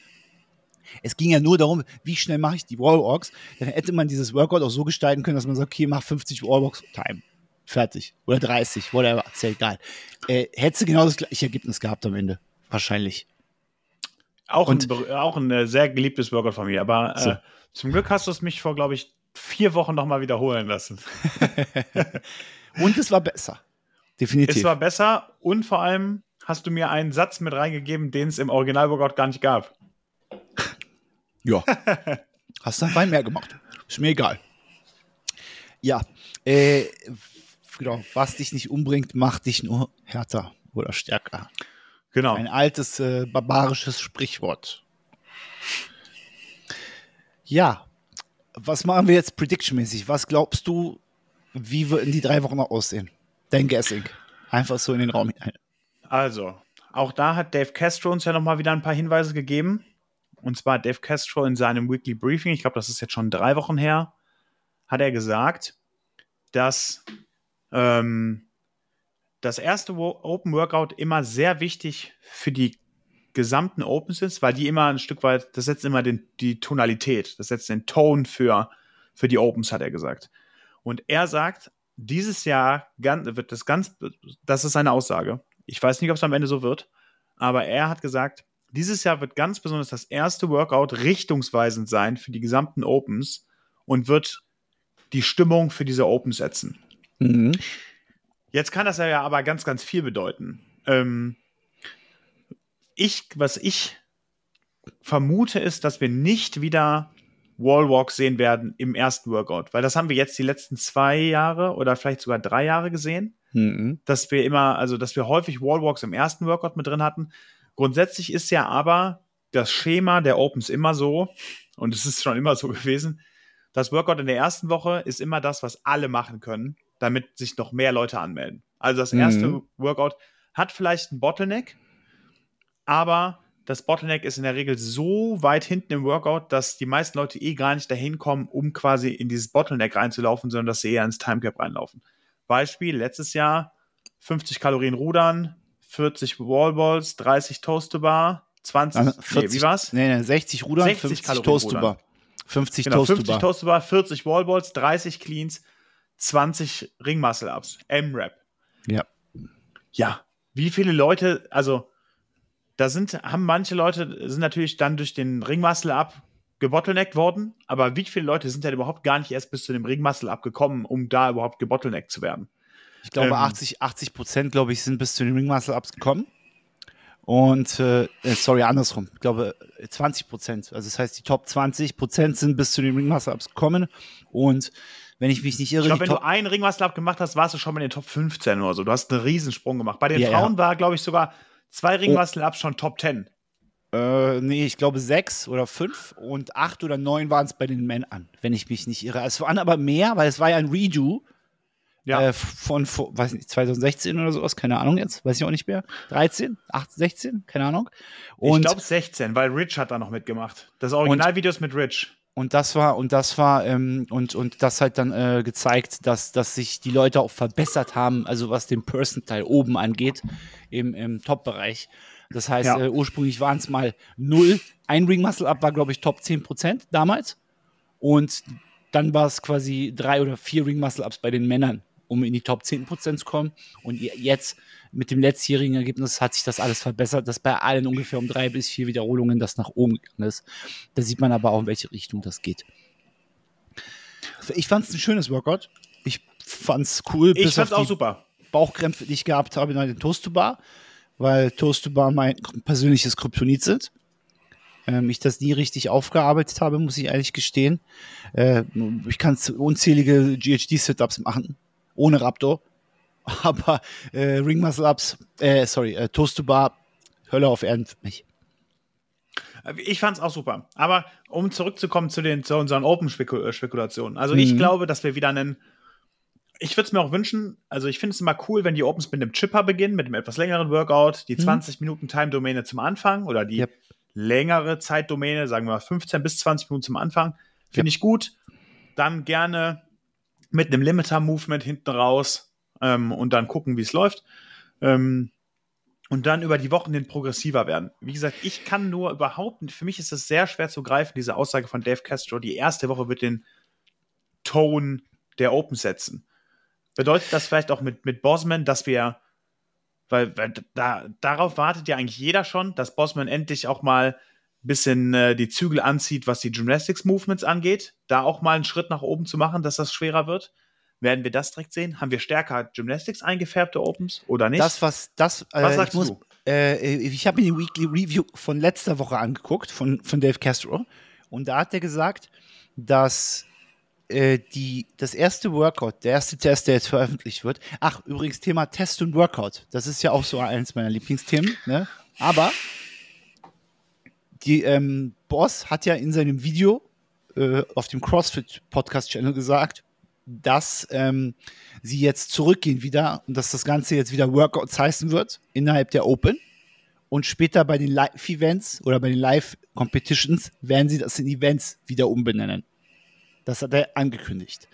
A: Es ging ja nur darum, wie schnell mache ich die Wallwalks. Dann hätte man dieses Workout auch so gestalten können, dass man sagt, okay, mach 50 Wallwalks Time. Fertig. Oder 30, whatever, ist ja egal. Äh, hättest du genau das gleiche Ergebnis gehabt am Ende. Wahrscheinlich.
B: Auch,
A: Und-
B: ein, auch ein äh, sehr geliebtes Workout von mir. Aber
A: So.
B: äh, zum Glück hast du es mich vor, glaube ich, vier Wochen nochmal wiederholen lassen. [laughs]
A: Und es war besser. Definitiv.
B: Es war besser und vor allem hast du mir einen Satz mit reingegeben, den es im Original-Workout gar nicht gab.
A: Ja. [laughs] Hast dann Wein mehr gemacht. Ist mir egal. Ja. Äh, genau. Was dich nicht umbringt, macht dich nur härter oder stärker.
B: Genau.
A: Ein altes, äh, barbarisches Sprichwort. Ja. Was machen wir jetzt prediction-mäßig? Was glaubst du, wie würden die drei Wochen noch aussehen? Dein Guessing. Einfach so in den Raum hinein.
B: Also, auch da hat Dave Castro uns ja nochmal wieder ein paar Hinweise gegeben. Und zwar Dave Castro in seinem Weekly Briefing, ich glaube, das ist jetzt schon drei Wochen her, hat er gesagt, dass ähm, das erste Open Workout immer sehr wichtig für die gesamten Opens ist, weil die immer ein Stück weit, das setzt immer den, die Tonalität, das setzt den Ton für, für die Opens, hat er gesagt. Und er sagt, dieses Jahr wird das ganz, das ist seine Aussage. Ich weiß nicht, ob es am Ende so wird, aber er hat gesagt, dieses Jahr wird ganz besonders das erste Workout richtungsweisend sein für die gesamten Opens und wird die Stimmung für diese Opens setzen.
A: Mhm.
B: Jetzt kann das ja aber ganz, ganz viel bedeuten. Ähm, ich, was ich vermute, ist, dass wir nicht wieder Wallwalk sehen werden im ersten Workout, weil das haben wir jetzt die letzten zwei Jahre oder vielleicht sogar drei Jahre gesehen,
A: Mhm.
B: dass wir immer, also dass wir häufig Wallwalks im ersten Workout mit drin hatten. Grundsätzlich ist ja aber das Schema der Opens immer so, und es ist schon immer so [laughs] gewesen, das Workout in der ersten Woche ist immer das, was alle machen können, damit sich noch mehr Leute anmelden. Also das erste
A: Mhm.
B: Workout hat vielleicht einen Bottleneck, aber das Bottleneck ist in der Regel so weit hinten im Workout, dass die meisten Leute eh gar nicht dahin kommen, um quasi in dieses Bottleneck reinzulaufen, sondern dass sie eher ins Timecap reinlaufen. Beispiel, letztes Jahr 50 Kalorien Rudern, 40 Wallballs, 30 Toast Bar, 20,
A: Also
B: nee,
A: 40,
B: wie war's?
A: Nee, nee, 60 Rudern,
B: 60
A: 50
B: Kalorien
A: Toast to. Bar. 50
B: Genau,
A: Toast to
B: 50
A: Bar.
B: Toast Bar, 40 Wallballs, 30 Cleans, 20 Ring Muscle Ups, M-Rap.
A: Ja.
B: Ja, wie viele Leute, also da sind, haben manche Leute, sind natürlich dann durch den Ring Muscle Up gebottleneckt worden, aber wie viele Leute sind denn überhaupt gar nicht erst bis zu dem Ringmuscle abgekommen, um da überhaupt gebottleneckt zu werden?
A: Ich glaube, ähm, 80, 80 Prozent, glaube ich, sind bis zu den Ringmuscle Ups gekommen. Und, äh, sorry, andersrum. Ich glaube, 20 Prozent. Also, das heißt, die Top 20 Prozent sind bis zu den Ringmuscle Ups gekommen. Und wenn ich mich nicht irre.
B: Ich glaube, wenn du einen Ringmuscle Up gemacht hast, warst du schon mal in den Top 15 oder so. Du hast einen Riesensprung gemacht. Bei den ja, Frauen ja. war, glaube ich, sogar zwei Ringmuscle Ups schon Top 10.
A: Äh, nee, ich glaube sechs oder fünf und acht oder neun waren es bei den Männern, wenn ich mich nicht irre. Es waren aber mehr, weil es war ja ein Redo ja. Äh, von, von, weiß nicht, 2016 oder sowas, keine Ahnung jetzt, weiß ich auch nicht mehr. 13, 8, 16, keine Ahnung.
B: Und, ich glaube 16, weil Rich hat da noch mitgemacht. Das Originalvideo ist mit Rich.
A: Und das war, und das war, ähm, und, und das hat dann äh, gezeigt, dass, dass sich die Leute auch verbessert haben, also was den Person-Teil oben angeht, im, im Top-Bereich. Das heißt, ja. äh, ursprünglich waren es mal null. Ein Ring Muscle Up war, glaube ich, Top 10% damals. Und dann war es quasi drei oder vier Ring Muscle Ups bei den Männern um in die Top 10% zu kommen. Und jetzt mit dem letztjährigen Ergebnis hat sich das alles verbessert, dass bei allen ungefähr um drei bis vier Wiederholungen das nach oben gegangen ist. Da sieht man aber auch, in welche Richtung das geht. Ich fand es ein schönes Workout. Ich fand es cool.
B: Ich fand es auch super.
A: Bauchkrämpfe, die ich gehabt habe in den Toast to Bar, weil Toast to Bar mein persönliches Kryptonit sind ähm, ich das nie richtig aufgearbeitet habe, muss ich ehrlich gestehen. Äh, ich kann unzählige GHD-Setups machen ohne Raptor. [laughs] Aber äh, Ring Muscle Ups, äh, sorry, äh, Toast to Bar, Hölle auf Erden für mich.
B: Ich fand es auch super. Aber um zurückzukommen zu, den, zu unseren Open-Spekulationen. Also mhm. ich glaube, dass wir wieder einen. Ich würde es mir auch wünschen, also ich finde es immer cool, wenn die Opens mit einem Chipper beginnen, mit einem etwas längeren Workout, die 20 mhm. Minuten Time-Domäne zum Anfang oder die yep. längere Zeitdomäne, sagen wir mal 15 bis 20 Minuten zum Anfang. Finde yep. ich gut. Dann gerne mit einem Limiter-Movement hinten raus ähm, und dann gucken, wie es läuft. Ähm, und dann über die Wochen hin progressiver werden. Wie gesagt, ich kann nur überhaupt, für mich ist es sehr schwer zu greifen, diese Aussage von Dave Castro, die erste Woche wird den Tone der Open setzen. Bedeutet das vielleicht auch mit, mit Bosman, dass wir, weil, weil da, darauf wartet ja eigentlich jeder schon, dass Bosman endlich auch mal bisschen äh, die Zügel anzieht, was die Gymnastics Movements angeht, da auch mal einen Schritt nach oben zu machen, dass das schwerer wird. Werden wir das direkt sehen? Haben wir stärker Gymnastics eingefärbte Opens oder nicht?
A: Das, was, das,
B: äh, was sagst muss, du?
A: Äh, ich habe mir die Weekly Review von letzter Woche angeguckt, von, von Dave Castro. Und da hat er gesagt, dass äh, die, das erste Workout, der erste Test, der jetzt veröffentlicht wird. Ach, übrigens Thema Test und Workout. Das ist ja auch so eines meiner Lieblingsthemen. Ne? Aber die ähm, Boss hat ja in seinem Video äh, auf dem CrossFit Podcast Channel gesagt, dass ähm, sie jetzt zurückgehen wieder und dass das Ganze jetzt wieder Workouts heißen wird innerhalb der Open. Und später bei den Live-Events oder bei den Live-Competitions werden sie das in Events wieder umbenennen. Das hat er angekündigt.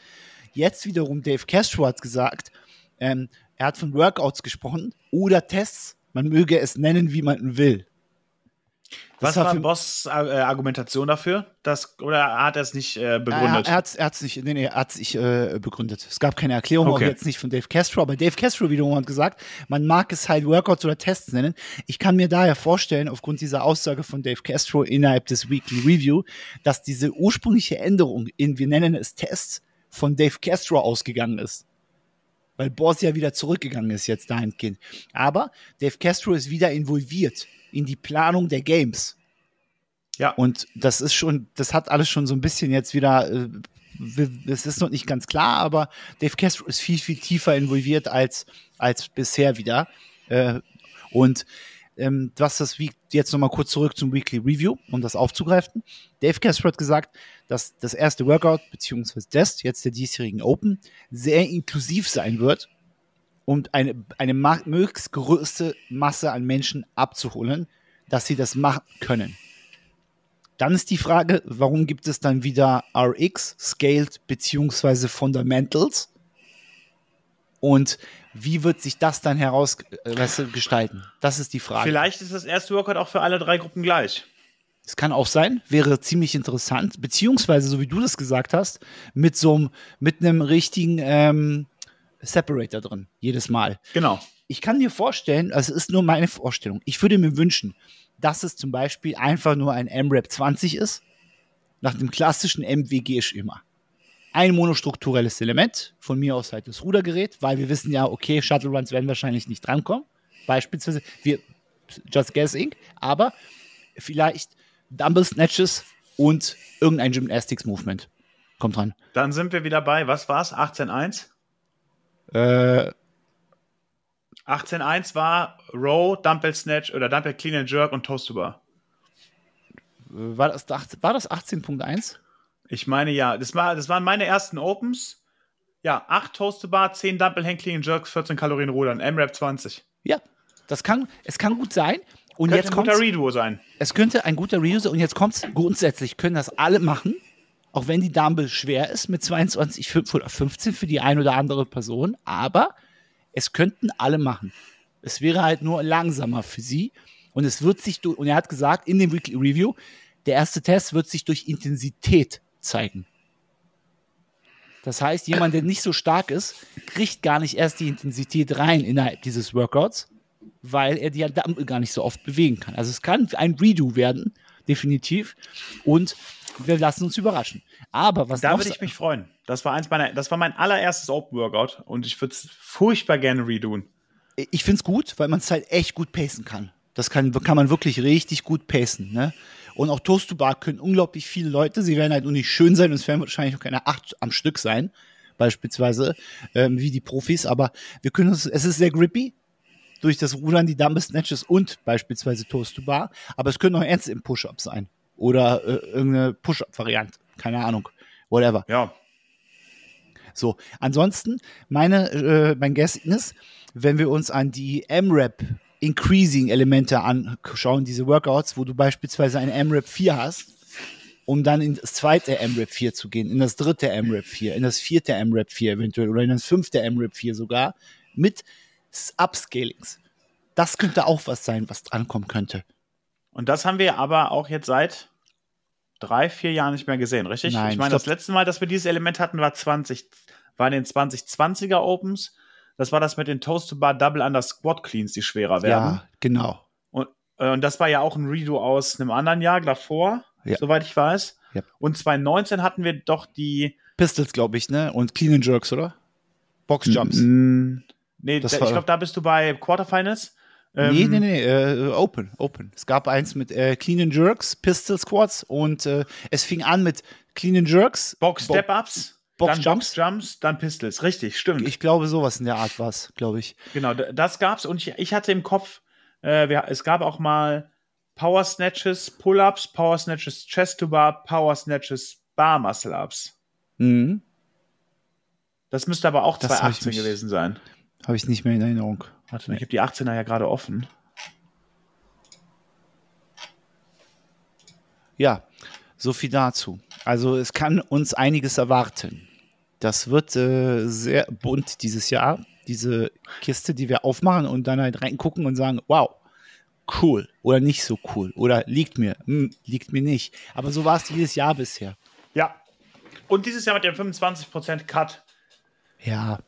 A: Jetzt wiederum Dave Castro hat gesagt, ähm, er hat von Workouts gesprochen oder Tests. Man möge es nennen, wie man will.
B: Was war, war Boss äh, Argumentation dafür? Das, oder hat er es nicht äh, begründet?
A: Er, er hat es nicht, nee, nee, er hat's nicht äh, begründet. Es gab keine Erklärung, okay. auch jetzt nicht von Dave Castro, aber Dave Castro wiederum hat gesagt, man mag es halt Workouts oder Tests nennen. Ich kann mir daher vorstellen, aufgrund dieser Aussage von Dave Castro innerhalb des Weekly Review, dass diese ursprüngliche Änderung in, wir nennen es Tests, von Dave Castro ausgegangen ist weil Boss ja wieder zurückgegangen ist jetzt dahingehend. Aber Dave Castro ist wieder involviert in die Planung der Games. Ja. Und das ist schon, das hat alles schon so ein bisschen jetzt wieder, äh, es ist noch nicht ganz klar, aber Dave Castro ist viel, viel tiefer involviert als, als bisher wieder. Äh, und ähm, was das wie jetzt nochmal kurz zurück zum Weekly Review, um das aufzugreifen. Dave Castro hat gesagt, dass das erste Workout, beziehungsweise das, jetzt der diesjährigen Open, sehr inklusiv sein wird und eine, eine möglichst größte Masse an Menschen abzuholen, dass sie das machen können. Dann ist die Frage, warum gibt es dann wieder RX, Scaled beziehungsweise Fundamentals? Und wie wird sich das dann herausgestalten? Äh, das ist die Frage.
B: Vielleicht ist das erste Workout auch für alle drei Gruppen gleich.
A: Es kann auch sein, wäre ziemlich interessant, beziehungsweise, so wie du das gesagt hast, mit so einem, mit einem richtigen ähm, Separator drin, jedes Mal.
B: Genau.
A: Ich kann mir vorstellen, also es ist nur meine Vorstellung, ich würde mir wünschen, dass es zum Beispiel einfach nur ein MRAP 20 ist. nach dem klassischen MWG-Schema. Ein monostrukturelles Element, von mir aus halt das Rudergerät, weil wir wissen ja, okay, Shuttle Runs werden wahrscheinlich nicht drankommen. Beispielsweise, wir, just guessing, aber vielleicht Dumble Snatches und irgendein Gymnastics Movement. Kommt dran.
B: Dann sind wir wieder bei, was war's? 18.1?
A: Äh,
B: 18.1 war Row, Dumbbell Snatch oder Dumbbell Clean and Jerk und Toast to Bar.
A: war das, war das 18.1?
B: Ich meine ja, das, war, das waren meine ersten Opens. Ja, 8 Toast to Bar, 10 Dumbbell Hang Clean and Jerks, 14 Kalorien Rudern, M-Rap 20.
A: Ja, das kann, es kann gut sein. Und
B: Könnte
A: jetzt
B: ein guter Redo sein.
A: es könnte ein guter Reuse und jetzt kommt grundsätzlich können das alle machen, auch wenn die Dumbbell schwer ist mit 22,5 oder 15 für die ein oder andere Person, aber es könnten alle machen. Es wäre halt nur langsamer für sie und es wird sich durch, und er hat gesagt in dem Weekly Review, der erste Test wird sich durch Intensität zeigen. Das heißt, jemand, der nicht so stark ist, kriegt gar nicht erst die Intensität rein innerhalb dieses Workouts, weil er die Dumbbell gar nicht so oft bewegen kann. Also es kann ein Redo werden, definitiv. Und wir lassen uns überraschen. Aber was
B: Da würde ich mich freuen. Das war eins meiner, das war mein allererstes Open Workout und ich würde es furchtbar gerne redoen.
A: ich finde es gut, weil man es halt echt gut pacen kann. Das kann, kann man wirklich richtig gut pacen. Ne? Und auch Toast to Bar können unglaublich viele Leute. Sie werden halt nur nicht schön sein und es werden wahrscheinlich auch keine acht am Stück sein, beispielsweise, ähm, wie die Profis. Aber wir können uns, es ist sehr grippy durch das Rudern, die Dumbbell Snatches und beispielsweise Toast to Bar. Aber es können auch Ernst im Push-Up sein. Oder äh, irgendeine Push-Up-Variante. Keine Ahnung. Whatever.
B: Ja,
A: So, ansonsten meine, äh, mein Guess ist, wenn wir uns an die M-Rap Increasing Elemente anschauen, diese Workouts, wo du beispielsweise eine M-Rap 4 hast, um dann in das zweite M-Rap 4 zu gehen, in das dritte M-Rap 4, in das vierte M-Rap 4 eventuell oder in das fünfte M-Rap 4 sogar, mit Upscalings. Das könnte auch was sein, was drankommen könnte.
B: Und das haben wir aber auch jetzt seit drei, vier Jahren nicht mehr gesehen, richtig?
A: Nein,
B: ich meine, das letzte Mal, dass wir dieses Element hatten, war 20, war in den 2020er Opens. Das war das mit den Toast to Bar Double Under Squat Cleans, die schwerer werden.
A: Ja, genau.
B: Und, äh, und das war ja auch ein Redo aus einem anderen Jahr davor,
A: Ja.
B: soweit ich weiß.
A: Ja.
B: Und 2019 hatten wir doch die.
A: Pistols, glaube ich, ne? Und Clean and Jerks, oder? Boxjumps.
B: Mm, Nee, da, ich glaube, da bist du bei Quarterfinals. Ähm,
A: nee, nee, nee, äh, Open, Open. Es gab eins mit äh, Clean and Jerks, Pistol Squats und äh, es fing an mit Clean and Jerks.
B: Box
A: Bo-
B: Step-Ups,
A: Box
B: dann
A: Jumps?
B: Box Jumps, dann Pistols. Richtig, stimmt.
A: Ich glaube, sowas in der Art war es, glaube ich.
B: Genau, das gab's und ich, ich hatte im Kopf, äh, wir, es gab auch mal Power Snatches, Pull-Ups, Power Snatches, Chest to Bar, Power Snatches, Bar Muscle Ups.
A: Mhm.
B: Das müsste aber auch
A: Das hab ich
B: 2018
A: mich-
B: gewesen sein.
A: Habe ich nicht mehr in Erinnerung.
B: Warte mal, ich habe die 18er ja gerade offen.
A: Ja, so viel dazu. Also es kann uns einiges erwarten. Das wird äh, sehr bunt dieses Jahr, diese Kiste, die wir aufmachen und dann halt reingucken und sagen, wow, cool oder nicht so cool oder liegt mir, hm, liegt mir nicht. Aber so war es jedes Jahr bisher.
B: Ja. Und dieses Jahr mit dem 25% Cut.
A: Ja,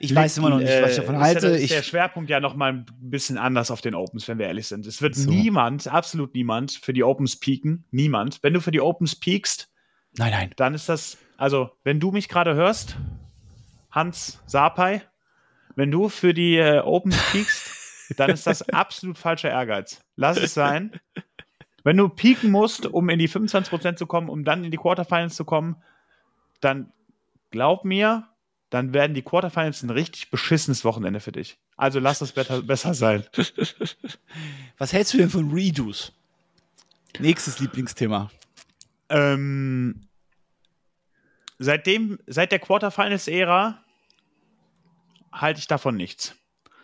A: ich weiß immer noch nicht, was ich davon
B: äh,
A: halte.
B: Ist, ja, ist der Schwerpunkt ja noch mal ein bisschen anders auf den Opens, wenn wir ehrlich sind. Es wird
A: So.
B: niemand, absolut niemand, für die Opens peaken. Niemand. Wenn du für die Opens peakst,
A: nein, nein.
B: dann ist das, also wenn du mich gerade hörst, Hans Sapai, wenn du für die äh, Opens peakst, [laughs] dann ist das absolut falscher Ehrgeiz. Lass es sein. Wenn du peaken musst, um in die 25% zu kommen, um dann in die Quarterfinals zu kommen, dann glaub mir, dann werden die Quarterfinals ein richtig beschissenes Wochenende für dich. Also lass es besser, besser sein. [laughs]
A: Was hältst du denn von Redos? Nächstes Lieblingsthema.
B: Ähm, seitdem, seit der Quarterfinals-Ära halte ich davon nichts.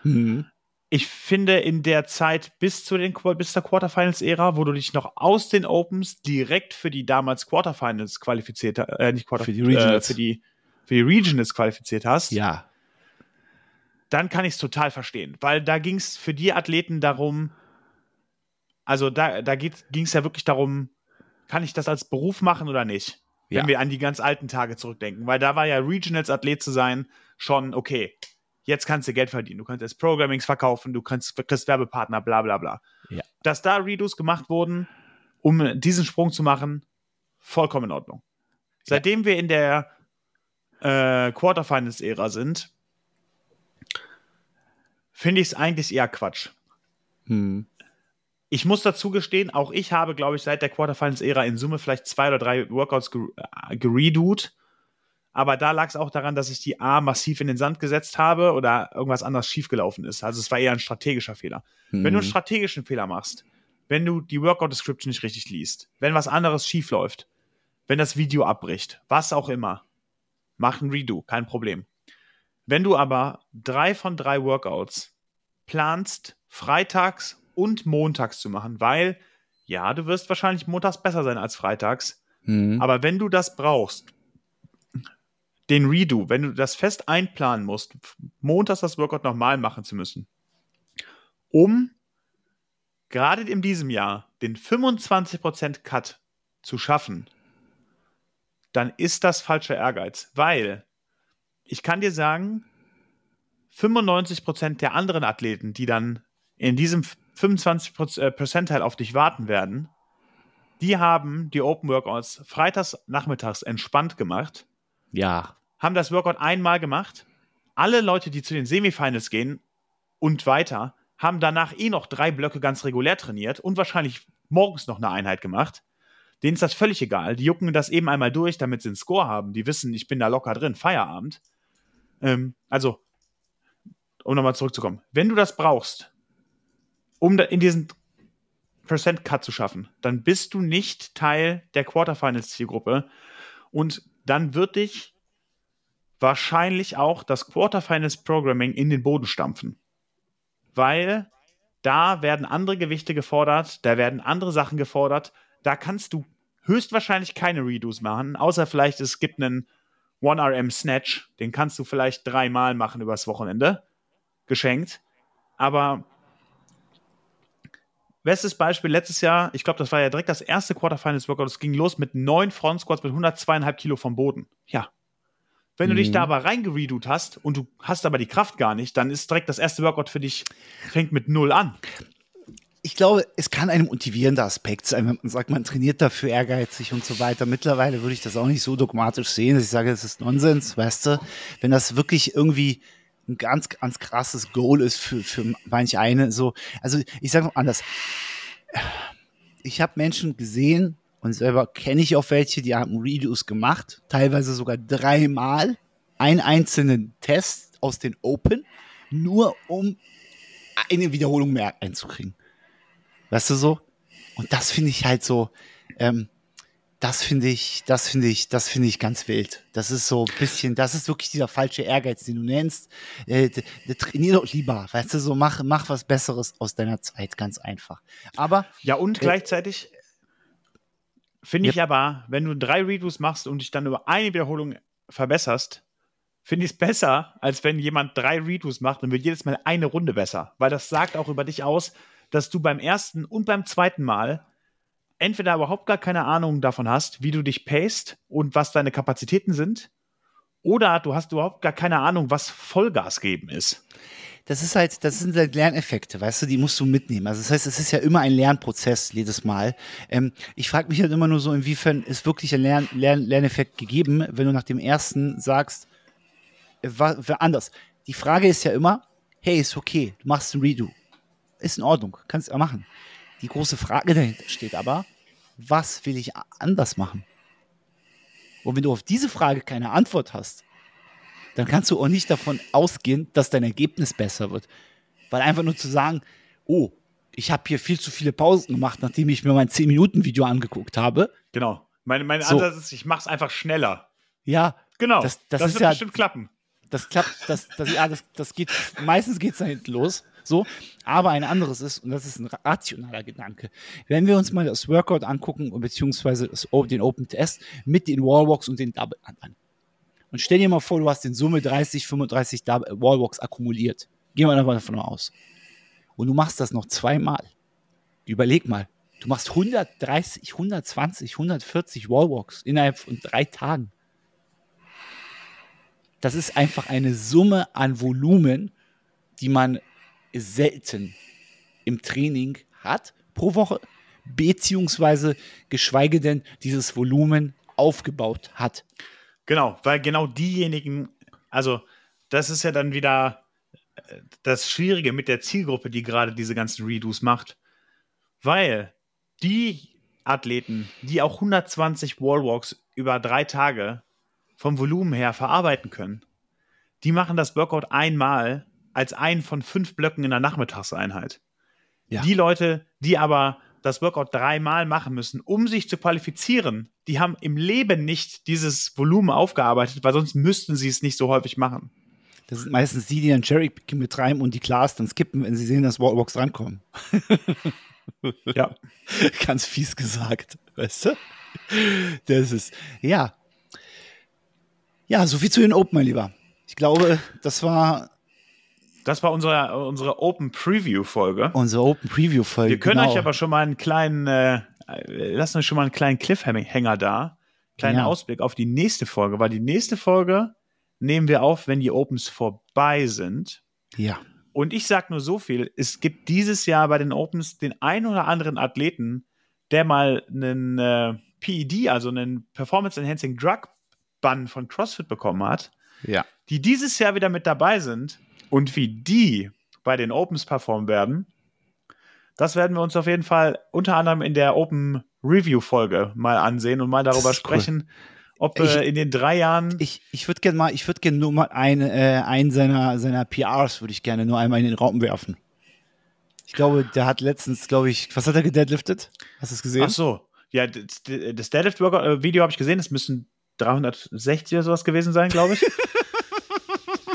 A: Mhm.
B: Ich finde, in der Zeit bis zu den bis zur Quarterfinals-Ära, wo du dich noch aus den Opens direkt für die damals Quarterfinals qualifiziert, äh, nicht Quarter,
A: Für die Regionals.
B: Äh, für die für die Regionals qualifiziert hast,
A: Ja.
B: dann kann ich es total verstehen, weil da ging es für die Athleten darum, also da, da ging es ja wirklich darum, kann ich das als Beruf machen oder nicht? Wenn
A: Ja.
B: wir an die ganz alten Tage zurückdenken, weil da war ja Regionals Athlet zu sein schon okay. Jetzt kannst du Geld verdienen, du kannst jetzt Programmings verkaufen, du kannst kriegst Werbepartner, bla bla bla.
A: Ja.
B: Dass da Redos gemacht wurden, um diesen Sprung zu machen, vollkommen in Ordnung. Seitdem wir in der äh, Quarterfinals-Ära sind, finde ich es eigentlich eher Quatsch.
A: Hm.
B: Ich muss dazu gestehen, auch ich habe, glaube ich, seit der Quarterfinals-Ära in Summe vielleicht zwei oder drei Workouts äh, geredoed. Aber da lag es auch daran, dass ich die A massiv in den Sand gesetzt habe oder irgendwas anderes schiefgelaufen ist. Also es war eher ein strategischer Fehler.
A: Hm.
B: Wenn du einen strategischen Fehler machst, wenn du die Workout-Description nicht richtig liest, wenn was anderes schief läuft, wenn das Video abbricht, was auch immer, mach ein Redo, kein Problem. Wenn du aber drei von drei Workouts planst, freitags und montags zu machen, weil ja, du wirst wahrscheinlich montags besser sein als freitags,
A: Hm.
B: aber wenn du das brauchst, den Redo, wenn du das fest einplanen musst, montags das Workout nochmal machen zu müssen, um gerade in diesem Jahr den 25% Cut zu schaffen, dann ist das falscher Ehrgeiz, weil ich kann dir sagen, 95% der anderen Athleten, die dann in diesem 25% äh, Percentile auf dich warten werden, die haben die Open Workouts freitags nachmittags entspannt gemacht,
A: Ja.
B: haben das Workout einmal gemacht. Alle Leute, die zu den Semifinals gehen und weiter, haben danach eh noch drei Blöcke ganz regulär trainiert und wahrscheinlich morgens noch eine Einheit gemacht. Denen ist das völlig egal. Die jucken das eben einmal durch, damit sie einen Score haben. Die wissen, ich bin da locker drin. Feierabend. Ähm, also, um nochmal zurückzukommen. Wenn du das brauchst, um in diesen Percent Cut zu schaffen, dann bist du nicht Teil der Quarterfinals Zielgruppe und dann wird dich wahrscheinlich auch das Quarterfinals Programming in den Boden stampfen. Weil da werden andere Gewichte gefordert, da werden andere Sachen gefordert, da kannst du höchstwahrscheinlich keine Redos machen, außer vielleicht es gibt einen 1RM Snatch, den kannst du vielleicht dreimal machen übers Wochenende, geschenkt. Aber bestes Beispiel letztes Jahr, ich glaube, das war ja direkt das erste Quarterfinals Workout, es ging los mit neun Front Squats mit 102,5 Kilo vom Boden. Ja. Wenn du dich
A: Mhm.
B: da aber reingeredut hast und du hast aber die Kraft gar nicht, dann ist direkt das erste Workout für dich, fängt mit null an.
A: Ich glaube, es kann ein motivierender Aspekt sein, wenn man sagt, man trainiert dafür ehrgeizig und so weiter. Mittlerweile würde ich das auch nicht so dogmatisch sehen, dass ich sage, es ist Nonsens, weißt du? Wenn das wirklich irgendwie ein ganz, ganz krasses Goal ist für, für manch eine, so. Also, ich sage mal anders. Ich habe Menschen gesehen und selber kenne ich auch welche, die haben Redos gemacht, teilweise sogar dreimal einen einzelnen Test aus den Open, nur um eine Wiederholung mehr einzukriegen. Weißt du so? Und das finde ich halt so, ähm, das finde ich, das finde ich, das finde ich ganz wild. Das ist so ein bisschen, das ist wirklich dieser falsche Ehrgeiz, den du nennst. Äh, trainier doch lieber, weißt du, so mach, mach was Besseres aus deiner Zeit, ganz einfach. Aber
B: Ja, und
A: Äh,
B: gleichzeitig finde ich aber, wenn du drei Redos machst und dich dann über eine Wiederholung verbesserst, finde ich es besser, als wenn jemand drei Redos macht und wird jedes Mal eine Runde besser. Weil das sagt auch über dich aus, dass du beim ersten und beim zweiten Mal entweder überhaupt gar keine Ahnung davon hast, wie du dich paced und was deine Kapazitäten sind, oder du hast überhaupt gar keine Ahnung, was Vollgas geben ist.
A: das ist halt, das sind halt Lerneffekte, weißt du, die musst du mitnehmen. Also das heißt, es ist ja immer ein Lernprozess jedes Mal. Ähm, ich frage mich halt immer nur so, inwiefern ist wirklich ein Lern, Lern, Lerneffekt gegeben, wenn du nach dem ersten sagst, äh, wa- wa- anders. Die Frage ist ja immer, hey, ist okay, du machst ein Redo. Ist in Ordnung, kannst du ja machen. Die große Frage dahinter steht aber, was will ich anders machen? Und wenn du auf diese Frage keine Antwort hast, dann kannst du auch nicht davon ausgehen, dass dein Ergebnis besser wird. Weil einfach nur zu sagen, oh, ich habe hier viel zu viele Pausen gemacht, nachdem ich mir mein 10-Minuten-Video angeguckt habe.
B: Genau. Mein, mein
A: So.
B: Ansatz ist, ich mache es einfach schneller.
A: Ja,
B: Genau.
A: Das-
B: Das,
A: das ist
B: wird
A: ja-
B: bestimmt klappen.
A: das klappt, das, das, ja, das, das geht, meistens geht es da hinten los. So, aber ein anderes ist, und das ist ein rationaler Gedanke. Wenn wir uns mal das Workout angucken, beziehungsweise das, den Open Test mit den Wallwalks und den Double an. Und stell dir mal vor, du hast in Summe 30, 35 Double, Wallwalks akkumuliert. Gehen wir einfach davon aus. Und du machst das noch zweimal. Überleg mal. Du machst 130, 120, 140 Wallwalks innerhalb von drei Tagen. Das ist einfach eine Summe an Volumen, die man selten im Training hat pro Woche, beziehungsweise geschweige denn dieses Volumen aufgebaut hat.
B: Genau, weil genau diejenigen, also das ist ja dann wieder äh, das Schwierige mit der Zielgruppe, die gerade diese ganzen Redos macht. Weil die Athleten, die auch 120 Wallwalks über drei Tage vom Volumen her verarbeiten können, die machen das Workout einmal als einen von fünf Blöcken in der Nachmittagseinheit. Ja. Die Leute, die aber das Workout dreimal machen müssen, um sich zu qualifizieren, die haben im Leben nicht dieses Volumen aufgearbeitet, weil sonst müssten sie es nicht so häufig machen.
A: Das sind meistens die, die dann Cherry-Picking betreiben und die Class dann skippen, wenn sie sehen, dass Wallbox rankommen. [laughs] ja. [laughs] Ganz fies gesagt, weißt du? Das ist, ja. Ja, soviel zu den Open, mein Lieber. Ich glaube, das war.
B: Das war unsere, unsere Open Preview Folge.
A: Unsere Open Preview Folge.
B: Wir können genau. euch aber schon mal einen kleinen, äh, lassen euch schon mal einen kleinen Cliffhanger da. Kleinen ja. Ausblick auf die nächste Folge, weil die nächste Folge nehmen wir auf, wenn die Opens vorbei sind.
A: Ja.
B: Und ich sage nur so viel: Es gibt dieses Jahr bei den Opens den ein oder anderen Athleten, der mal einen äh, PED, also einen Performance Enhancing Drug Bann von CrossFit bekommen hat.
A: Ja.
B: Die dieses Jahr wieder mit dabei sind und wie die bei den Opens performen werden, das werden wir uns auf jeden Fall unter anderem in der Open Review Folge mal ansehen und mal darüber sprechen, cool ob ich, äh, in den drei Jahren.
A: Ich, ich würde gerne mal, ich würde gerne nur mal einen, äh, einen seiner, seiner PRs würde ich gerne nur einmal in den Raum werfen. Ich glaube, der hat letztens, glaube ich, was hat er gedeadliftet? Hast du es gesehen?
B: Ach so. Ja, das, das Deadlift-Video habe ich gesehen, das müssen 360 oder sowas gewesen sein, glaube ich. [laughs]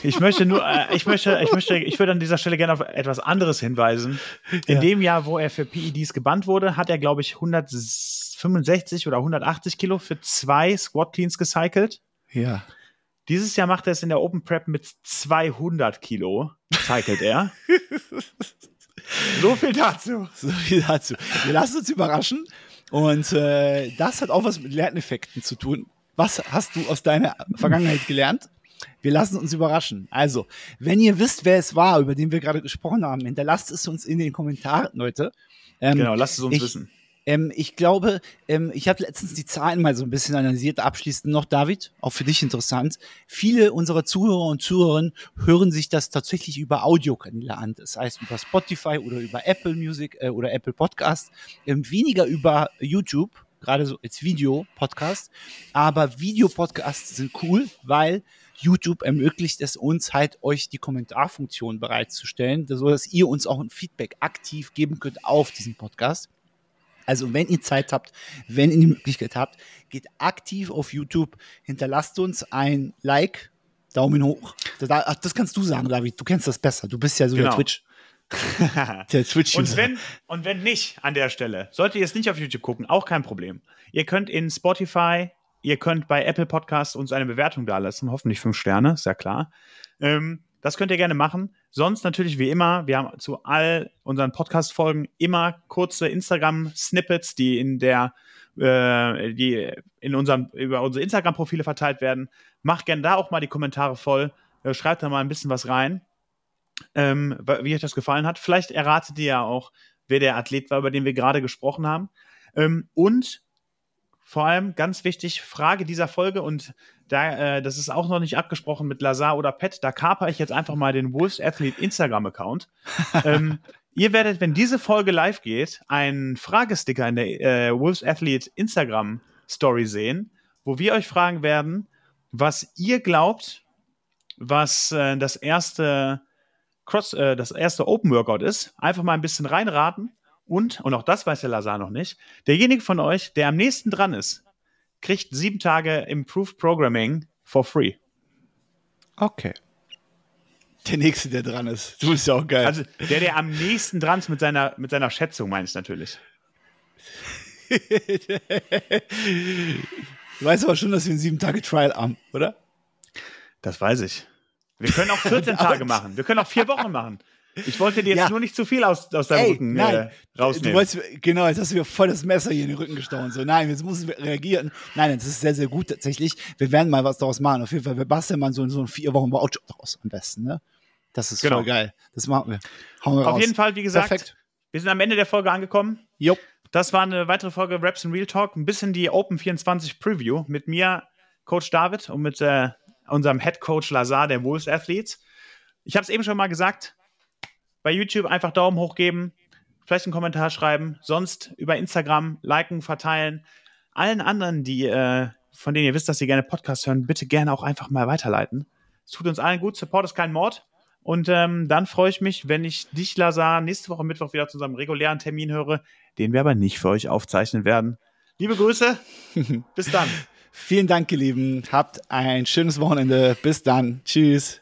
B: Ich möchte nur, äh, ich möchte, ich möchte, ich würde an dieser Stelle gerne auf etwas anderes hinweisen. In ja. dem Jahr, wo er für PEDs gebannt wurde, hat er, glaube ich, 165 oder 180 Kilo für zwei Squat Cleans gecycelt.
A: Ja.
B: Dieses Jahr macht er es in der Open Prep mit 200 Kilo, cycelt er. [laughs]
A: so viel dazu. So viel dazu. Wir lassen uns überraschen. Und äh, das hat auch was mit Lerneffekten zu tun. Was hast du aus deiner Vergangenheit gelernt? Wir lassen uns überraschen. Also, wenn ihr wisst, wer es war, über den wir gerade gesprochen haben, hinterlasst es uns in den Kommentaren, Leute.
B: Ähm, genau, lasst es uns
A: ich,
B: wissen.
A: Ähm, ich glaube, ähm, ich habe letztens die Zahlen mal so ein bisschen analysiert. Abschließend noch, David, auch für dich interessant. Viele unserer Zuhörer und Zuhörerinnen hören sich das tatsächlich über Audiokanäle an. Das heißt über Spotify oder über Apple Music äh, oder Apple Podcast. Ähm, weniger über YouTube, gerade so als Video-Podcast. Aber Video-Podcasts sind cool, weil YouTube ermöglicht es uns halt, euch die Kommentarfunktion bereitzustellen, so dass ihr uns auch ein Feedback aktiv geben könnt auf diesen Podcast. Also wenn ihr Zeit habt, wenn ihr die Möglichkeit habt, geht aktiv auf YouTube, hinterlasst uns ein Like, Daumen hoch. Das, kannst du sagen, David. Du kennst das besser. Du bist ja so genau. [laughs] der Twitch.
B: der Twitch und wenn, und wenn nicht an der Stelle, solltet ihr es nicht auf YouTube gucken, auch kein Problem. Ihr könnt in Spotify, Ihr könnt bei Apple Podcasts uns eine Bewertung dalassen, hoffentlich fünf Sterne, ist ja klar. Ähm, das könnt ihr gerne machen. Sonst natürlich wie immer, wir haben zu all unseren Podcast-Folgen immer kurze Instagram-Snippets, die in der, äh, die in unserem, über unsere Instagram-Profile verteilt werden. Macht gerne da auch mal die Kommentare voll. Äh, schreibt da mal ein bisschen was rein, ähm, wie euch das gefallen hat. Vielleicht erratet ihr ja auch, wer der Athlet war, über den wir gerade gesprochen haben. Ähm, und vor allem ganz wichtig, Frage dieser Folge und da, äh, das ist auch noch nicht abgesprochen mit Lazar oder Pet, da kaper ich jetzt einfach mal den Wolves Athlete Instagram-Account. [laughs] ähm, ihr werdet, wenn diese Folge live geht, einen Fragesticker in der äh, Wolves Athlete Instagram Story sehen, wo wir euch fragen werden, was ihr glaubt, was äh, das erste Cross, äh, das erste Open Workout ist. Einfach mal ein bisschen reinraten und, und auch das weiß der Lazar noch nicht, derjenige von euch, der am nächsten dran ist, kriegt sieben Tage Improved Programming for free.
A: Okay. Der nächste, der dran ist. Du bist ja auch geil.
B: Also der, der am nächsten dran ist mit seiner, mit seiner Schätzung, meine ich natürlich. [laughs]
A: du weißt aber schon, dass wir einen sieben Tage Trial haben, oder?
B: Das weiß ich. Wir können auch 14 [laughs] Tage machen. Wir können auch vier Wochen machen. Ich wollte dir jetzt ja. nur nicht zu viel aus, aus deinem Ey, Rücken nein. Äh, rausnehmen.
A: Du wolltest, genau, jetzt hast du mir voll das Messer hier in den Rücken gestochen. So, nein, jetzt müssen wir reagieren. Nein, das ist sehr, sehr gut tatsächlich. Wir werden mal was daraus machen. Auf jeden Fall, wir basteln mal so, so ein vier Wochen Voucher daraus am besten. Ne? Das ist genau. voll geil. Das machen wir.
B: Hauen wir Auf raus. jeden Fall, wie gesagt, Perfekt. wir sind am Ende der Folge angekommen.
A: Jupp.
B: das war eine weitere Folge Raps and Real Talk. Ein bisschen die Open 24 Preview mit mir, Coach David, und mit äh, unserem Head Coach Lazar der Wolves Athletes. Ich habe es eben schon mal gesagt. Bei YouTube einfach Daumen hoch geben, vielleicht einen Kommentar schreiben, sonst über Instagram liken, verteilen. Allen anderen, die, äh, von denen ihr wisst, dass sie gerne Podcasts hören, bitte gerne auch einfach mal weiterleiten. Es tut uns allen gut. Support ist kein Mord. Und ähm, dann freue ich mich, wenn ich dich, Lazar, nächste Woche Mittwoch wieder zu unserem regulären Termin höre, den wir aber nicht für euch aufzeichnen werden. Liebe Grüße. Bis dann. [laughs]
A: Vielen Dank, ihr Lieben. Habt ein schönes Wochenende. Bis dann. Tschüss.